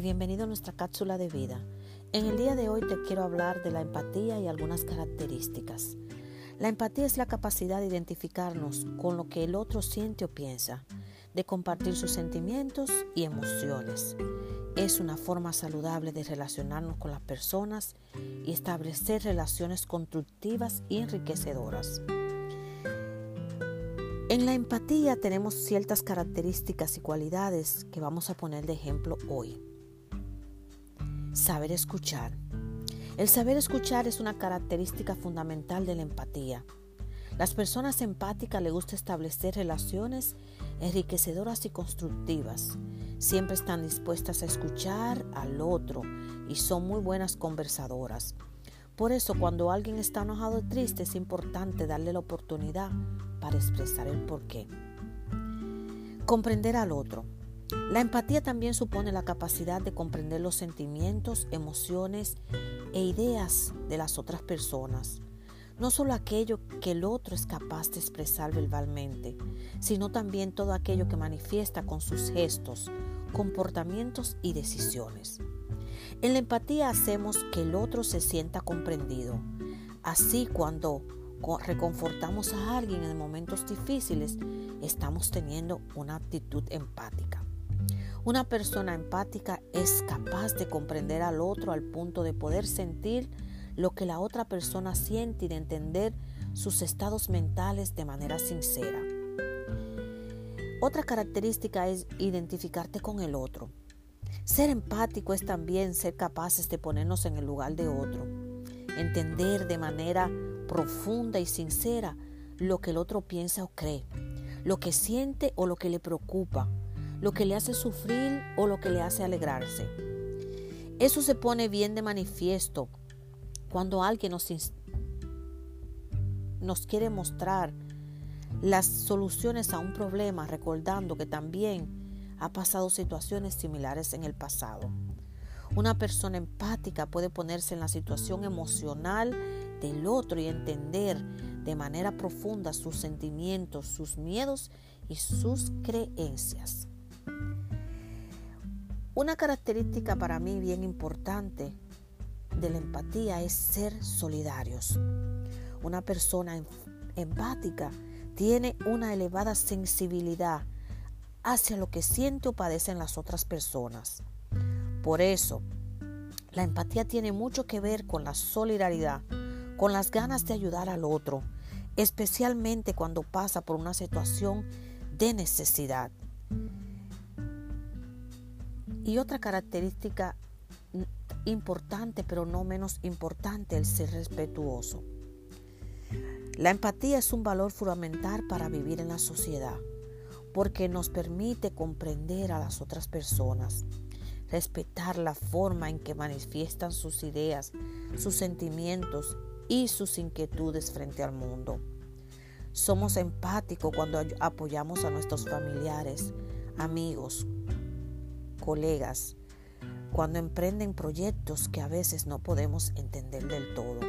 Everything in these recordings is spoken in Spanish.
bienvenido a nuestra cápsula de vida. En el día de hoy te quiero hablar de la empatía y algunas características. La empatía es la capacidad de identificarnos con lo que el otro siente o piensa, de compartir sus sentimientos y emociones. Es una forma saludable de relacionarnos con las personas y establecer relaciones constructivas y enriquecedoras. En la empatía tenemos ciertas características y cualidades que vamos a poner de ejemplo hoy. Saber escuchar. El saber escuchar es una característica fundamental de la empatía. Las personas empáticas les gusta establecer relaciones enriquecedoras y constructivas. Siempre están dispuestas a escuchar al otro y son muy buenas conversadoras. Por eso cuando alguien está enojado o triste es importante darle la oportunidad para expresar el porqué. Comprender al otro. La empatía también supone la capacidad de comprender los sentimientos, emociones e ideas de las otras personas. No solo aquello que el otro es capaz de expresar verbalmente, sino también todo aquello que manifiesta con sus gestos, comportamientos y decisiones. En la empatía hacemos que el otro se sienta comprendido. Así cuando reconfortamos a alguien en momentos difíciles, estamos teniendo una actitud empática. Una persona empática es capaz de comprender al otro al punto de poder sentir lo que la otra persona siente y de entender sus estados mentales de manera sincera. Otra característica es identificarte con el otro. Ser empático es también ser capaces de ponernos en el lugar de otro, entender de manera profunda y sincera lo que el otro piensa o cree, lo que siente o lo que le preocupa, lo que le hace sufrir o lo que le hace alegrarse. Eso se pone bien de manifiesto cuando alguien nos, nos quiere mostrar las soluciones a un problema, recordando que también ha pasado situaciones similares en el pasado. Una persona empática puede ponerse en la situación emocional del otro y entender de manera profunda sus sentimientos, sus miedos y sus creencias. Una característica para mí bien importante de la empatía es ser solidarios. Una persona em-, empática tiene una elevada sensibilidad hacia lo que siente o padecen las otras personas. Por eso, la empatía tiene mucho que ver con la solidaridad, con las ganas de ayudar al otro, especialmente cuando pasa por una situación de necesidad. Y otra característica importante, pero no menos importante, el ser respetuoso. La empatía es un valor fundamental para vivir en la sociedad, porque nos permite comprender a las otras personas, respetar la forma en que manifiestan sus ideas, sus sentimientos y sus inquietudes frente al mundo. Somos empáticos cuando apoyamos a nuestros familiares, amigos, colegas, cuando emprenden proyectos que a veces no podemos entender del todo.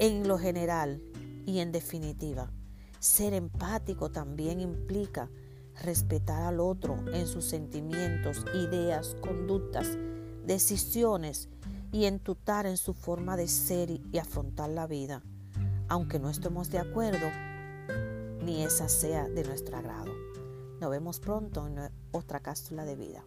En lo general y en definitiva, ser empático también implica respetar al otro en sus sentimientos, ideas, conductas, decisiones y entutar en su forma de ser y afrontar la vida, aunque no estemos de acuerdo ni esa sea de nuestro agrado. Nos vemos pronto en otra cápsula de vida.